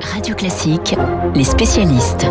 Radio Classique, les spécialistes.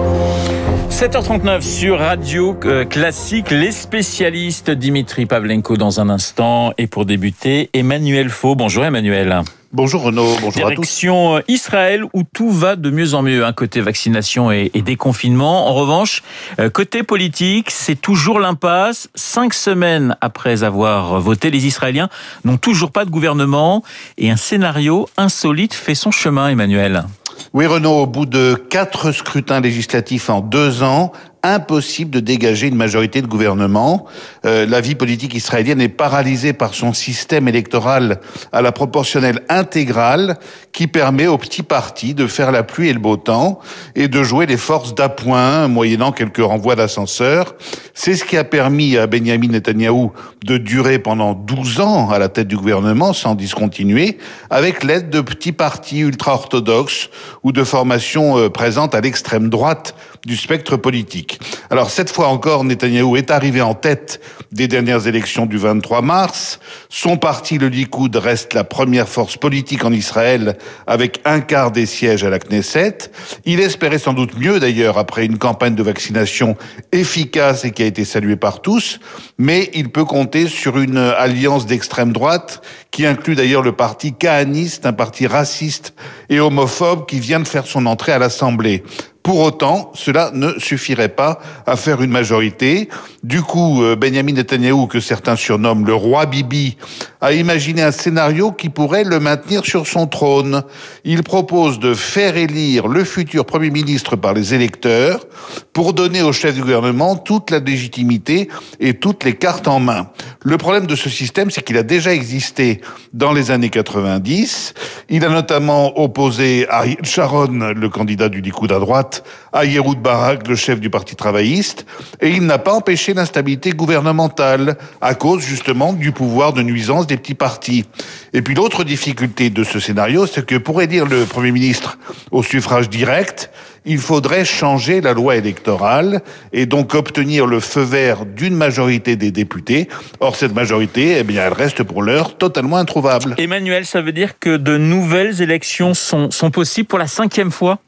7h39 sur Radio euh, Classique, les spécialistes Dimitri Pavlenko dans un instant. Et pour débuter, Emmanuel Faux. Bonjour Emmanuel. Bonjour Renaud, bonjour à tous. Direction euh, Israël où tout va de mieux en mieux, un hein, côté vaccination et, et, déconfinement. En revanche, euh, côté politique, c'est toujours l'impasse. Cinq semaines après avoir voté, les Israéliens n'ont toujours pas de gouvernement et un scénario insolite fait son chemin, Emmanuel. Oui, Renaud, au bout de quatre scrutins législatifs en deux ans, impossible de dégager une majorité de gouvernement. Euh, la vie politique israélienne est paralysée par son système électoral à la proportionnelle intégrale qui permet aux petits partis de faire la pluie et le beau temps et de jouer les forces d'appoint moyennant quelques renvois d'ascenseur. C'est ce qui a permis à Benjamin Netanyahou de durer pendant 12 ans à la tête du gouvernement sans discontinuer avec l'aide de petits partis ultra-orthodoxes ou de formations euh, présentes à l'extrême droite du spectre politique. Alors cette fois encore, Netanyahou est arrivé en tête des dernières élections du 23 mars. Son parti, le Likoud, reste la première force politique en Israël avec un quart des sièges à la Knesset. Il espérait sans doute mieux d'ailleurs après une campagne de vaccination efficace et qui a été saluée par tous, mais il peut compter sur une alliance d'extrême droite qui inclut d'ailleurs le parti kahaniste, un parti raciste et homophobe qui vient de faire son entrée à l'Assemblée. Pour autant, cela ne suffirait pas à faire une majorité. Du coup, euh, Benjamin Netanyahu, que certains surnomment le roi Bibi, a imaginé un scénario qui pourrait le maintenir sur son trône. Il propose de faire élire le futur Premier ministre par les électeurs pour donner au chef du gouvernement toute la légitimité et toutes les cartes en main. Le problème de ce système, c'est qu'il a déjà existé dans les années 90. Il a notamment opposé Ariel Sharon, le candidat du Likoud à droite, à Yeroud Barak, le chef du Parti travailliste, et il n'a pas empêché l'instabilité gouvernementale à cause justement du pouvoir de nuisance des petits partis. Et puis l'autre difficulté de ce scénario, c'est que pour élire le Premier ministre au suffrage direct, il faudrait changer la loi électorale et donc obtenir le feu vert d'une majorité des députés. Or, cette majorité, eh bien, elle reste pour l'heure totalement introuvable. Emmanuel, ça veut dire que de nouvelles élections sont possibles pour la cinquième fois?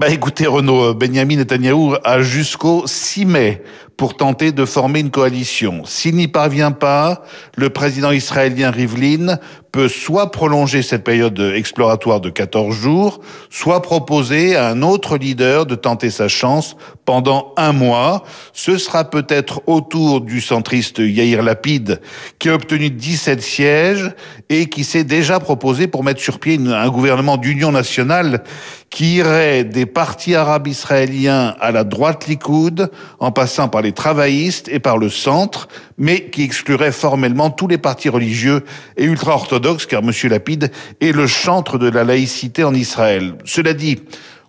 Bah écoutez Renaud, Benjamin Netanyahou a jusqu'au 6 mai pour tenter de former une coalition. S'il n'y parvient pas, le président israélien Rivlin peut soit prolonger cette période exploratoire de 14 jours, soit proposer à un autre leader de tenter sa chance pendant un mois. Ce sera peut-être autour du centriste Yair Lapid, qui a obtenu 17 sièges et qui s'est déjà proposé pour mettre sur pied un gouvernement d'union nationale qui irait des partis arabes israéliens à la droite Likoud, en passant par les travaillistes et par le centre, mais qui exclurait formellement tous les partis religieux et ultra-orthodoxes, car M. Lapide est le chantre de la laïcité en Israël. Cela dit,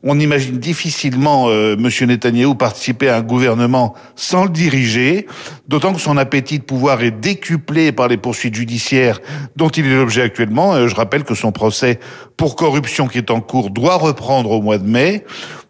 on imagine difficilement euh, M. Netanyahou participer à un gouvernement sans le diriger, d'autant que son appétit de pouvoir est décuplé par les poursuites judiciaires dont il est l'objet actuellement. Euh, je rappelle que son procès pour corruption qui est en cours doit reprendre au mois de mai.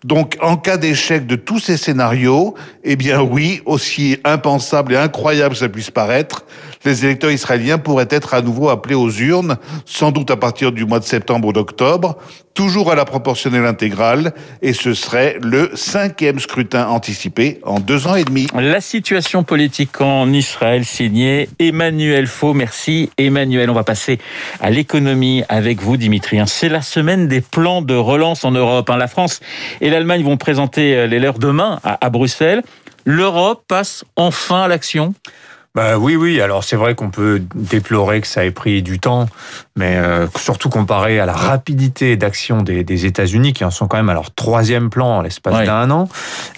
Donc, en cas d'échec de tous ces scénarios, eh bien oui, aussi impensable et incroyable que ça puisse paraître, les électeurs israéliens pourraient être à nouveau appelés aux urnes, sans doute à partir du mois de septembre ou d'octobre, toujours à la proportionnelle intégrale, et ce serait le cinquième scrutin anticipé en deux ans et demi. La situation politique en Israël signée Emmanuel Faux. Merci Emmanuel. On va passer à l'économie avec vous Dimitri. C'est la semaine des plans de relance en Europe. Hein. La France et l'Allemagne vont présenter euh, les leurs demain à, Bruxelles. L'Europe passe enfin à l'action? Bah oui, oui. Alors c'est vrai qu'on peut déplorer que ça ait pris du temps, mais euh, surtout comparé à la rapidité d'action des, des États-Unis, qui en sont quand même à leur troisième plan en l'espace d'un an.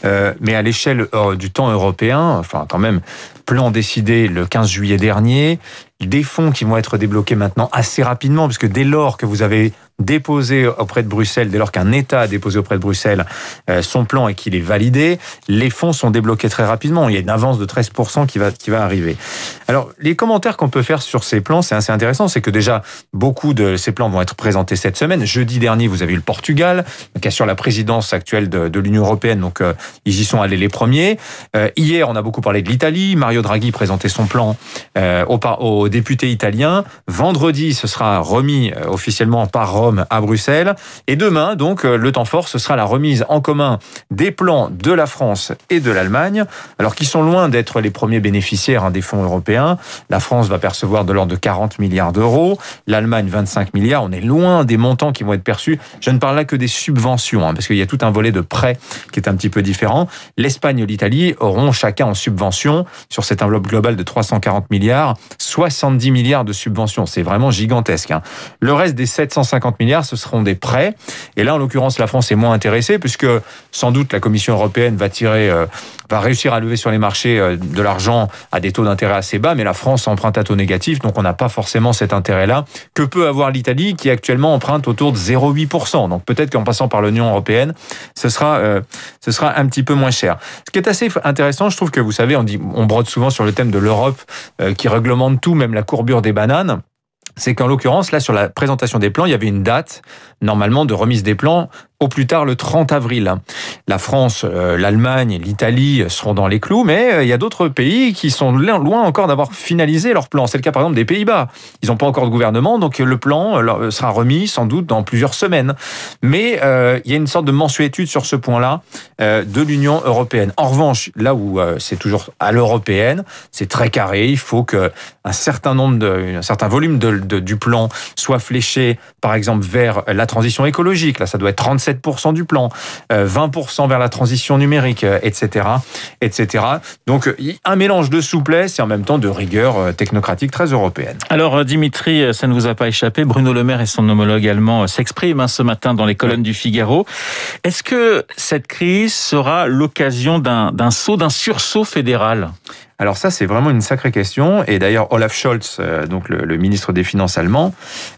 Euh, mais à l'échelle du temps européen, enfin quand même, plan décidé le 15 juillet dernier, des fonds qui vont être débloqués maintenant assez rapidement, puisque dès lors que vous avez déposé auprès de Bruxelles, dès lors qu'un État a déposé auprès de Bruxelles euh, son plan et qu'il est validé, les fonds sont débloqués très rapidement. Il y a une avance de 13% qui va, qui va arriver. Alors, les commentaires qu'on peut faire sur ces plans, c'est assez intéressant. C'est que déjà, beaucoup de ces plans vont être présentés cette semaine. Jeudi dernier, vous avez eu le Portugal, qui assure la présidence actuelle de, l'Union européenne. Donc, euh, ils y sont allés les premiers. Euh, hier, on a beaucoup parlé de l'Italie. Mario Draghi présentait son plan aux, aux députés italiens. Vendredi, ce sera remis officiellement par À Bruxelles. Et demain, donc, le temps fort, ce sera la remise en commun des plans de la France et de l'Allemagne, alors qui sont loin d'être les premiers bénéficiaires hein, des fonds européens. La France va percevoir de l'ordre de 40 milliards d'euros, l'Allemagne 25 milliards. On est loin des montants qui vont être perçus. Je ne parle là que des subventions, hein, parce qu'il y a tout un volet de prêts qui est un petit peu différent. L'Espagne et l'Italie auront chacun en subvention, sur cette enveloppe globale de 340 milliards, 70 milliards de subventions. C'est vraiment gigantesque. Hein. Le reste des 750 milliards, ce seront des prêts. Et là, en l'occurrence, la France est moins intéressée, puisque sans doute la Commission européenne va tirer, euh, va réussir à lever sur les marchés euh, de l'argent à des taux d'intérêt assez bas, mais la France emprunte à taux négatif, donc on n'a pas forcément cet intérêt-là que peut avoir l'Italie, qui actuellement emprunte autour de 0,8%. Donc peut-être qu'en passant par l'Union européenne, ce sera, euh, ce sera un petit peu moins cher. Ce qui est assez intéressant, je trouve que vous savez, on, dit, on brode souvent sur le thème de l'Europe qui réglemente tout, même la courbure des bananes c'est qu'en l'occurrence, là, sur la présentation des plans, il y avait une date, normalement, de remise des plans au plus tard le 30 avril. La France, euh, l'Allemagne, l'Italie seront dans les clous, mais euh, il y a d'autres pays qui sont loin encore d'avoir finalisé leur plan. C'est le cas par exemple des Pays-Bas. Ils n'ont pas encore de gouvernement, donc le plan euh, sera remis sans doute dans plusieurs semaines. Mais il y a une sorte de mensuétude sur ce point-là de l'Union européenne. En revanche, là où c'est toujours à l'européenne, c'est très carré. Il faut que un certain nombre de, un certain volume de, du plan soit fléché, par exemple, vers la transition écologique. Là, ça doit être 37 du plan, 20% euh, vers la transition numérique, etc., euh, etc. Donc un mélange de souplesse et en même temps de rigueur euh, technocratique très européenne. Alors Dimitri, ça ne vous a pas échappé, Bruno Le Maire et son homologue allemand s'expriment hein, ce matin dans les colonnes du Figaro. Est-ce que cette crise sera l'occasion d'un saut, d'un sursaut fédéral? Alors ça, c'est vraiment une sacrée question. Et d'ailleurs, Olaf Scholz, euh, donc le, ministre des Finances allemand,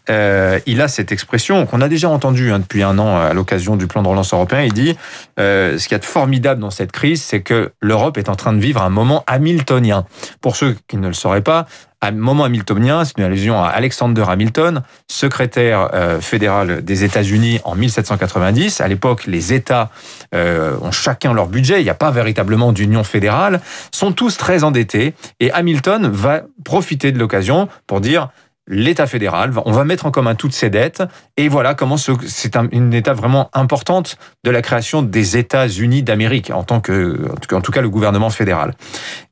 euh, il a cette expression qu'on a déjà entendue hein, depuis un an à l'occasion du plan de relance européen. Il dit euh, ce qu'il y a de formidable dans cette crise, c'est que l'Europe est en train de vivre un moment hamiltonien. Pour ceux qui ne le sauraient pas, moment hamiltonien, c'est une allusion à Alexander Hamilton, secrétaire euh, fédéral des États-Unis en 1790. À l'époque, les États euh, ont chacun leur budget, il n'y a pas véritablement d'union fédérale, sont tous très endettés, et Hamilton va profiter de l'occasion pour dire l'État fédéral, on va mettre en commun toutes ces dettes, et voilà comment c'est une étape vraiment importante de la création des États-Unis d'Amérique, en tant que, en tout cas, le gouvernement fédéral.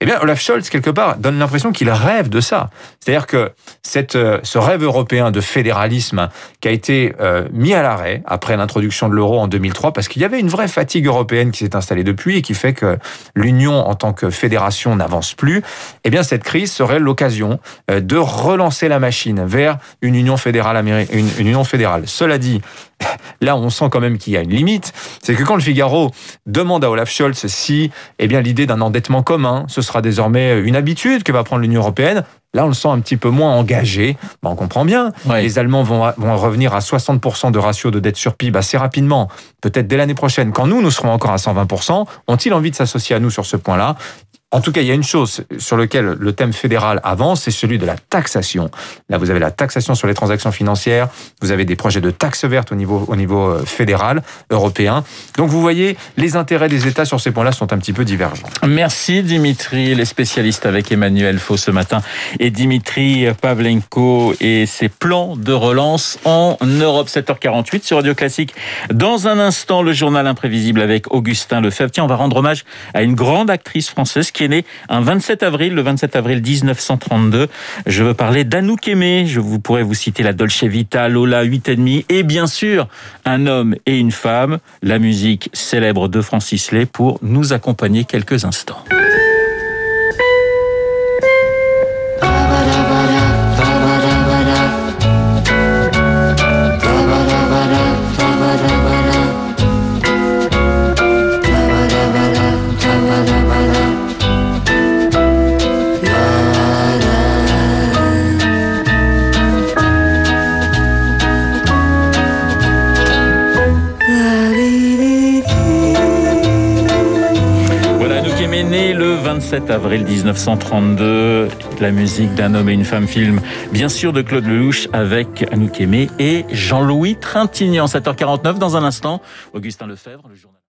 Eh bien, Olaf Scholz, quelque part, donne l'impression qu'il rêve de ça. C'est-à-dire que cette, euh, ce rêve européen de fédéralisme qui a été euh, mis à l'arrêt après l'introduction de l'euro en 2003, parce qu'il y avait une vraie fatigue européenne qui s'est installée depuis et qui fait que l'Union en tant que fédération n'avance plus, eh bien, cette crise serait l'occasion euh, de relancer la machine vers une union fédérale américaine, une, union fédérale. Cela dit, là on sent quand même qu'il y a une limite, c'est que quand le Figaro demande à Olaf Scholz si eh bien l'idée d'un endettement commun, ce sera désormais une habitude que va prendre l'Union européenne, Là, on le sent un petit peu moins engagé. on comprend bien. Les Allemands vont, vont, revenir à 60% de ratio de dette sur PIB assez rapidement, peut-être dès l'année prochaine. Quand nous, nous serons encore à 120%, ont-ils envie de s'associer à nous sur ce point-là? En tout cas, il y a une chose sur laquelle le thème fédéral avance, c'est celui de la taxation. Là, vous avez la taxation sur les transactions financières, vous avez des projets de taxes vertes au niveau, au niveau euh, fédéral, européen. Donc, vous voyez, les intérêts des États sur ces points-là sont un petit peu divergents. Merci Dimitri, les spécialistes avec Emmanuel Faux ce matin et Dimitri Pavlenko et ses plans de relance en Europe. 7h48 sur Radio Classique. Dans un instant, le journal imprévisible avec Augustin Lefebvre. Tiens, on va rendre hommage à une grande actrice française qui est né un 27 avril, le 27 avril 1932. Je veux parler d'Anouk Aimé. Je vous pourrais vous citer la Dolce Vita, Lola 8,5 et bien sûr un homme et une femme, la musique célèbre de Francis Lay pour nous accompagner quelques instants. Le 27 avril 1932. La musique d'un homme et une femme film, bien sûr, de Claude Lelouch avec Anouk Aimé et Jean-Louis Trintignant. 7h49 dans un instant. Augustin Lefebvre, le journal.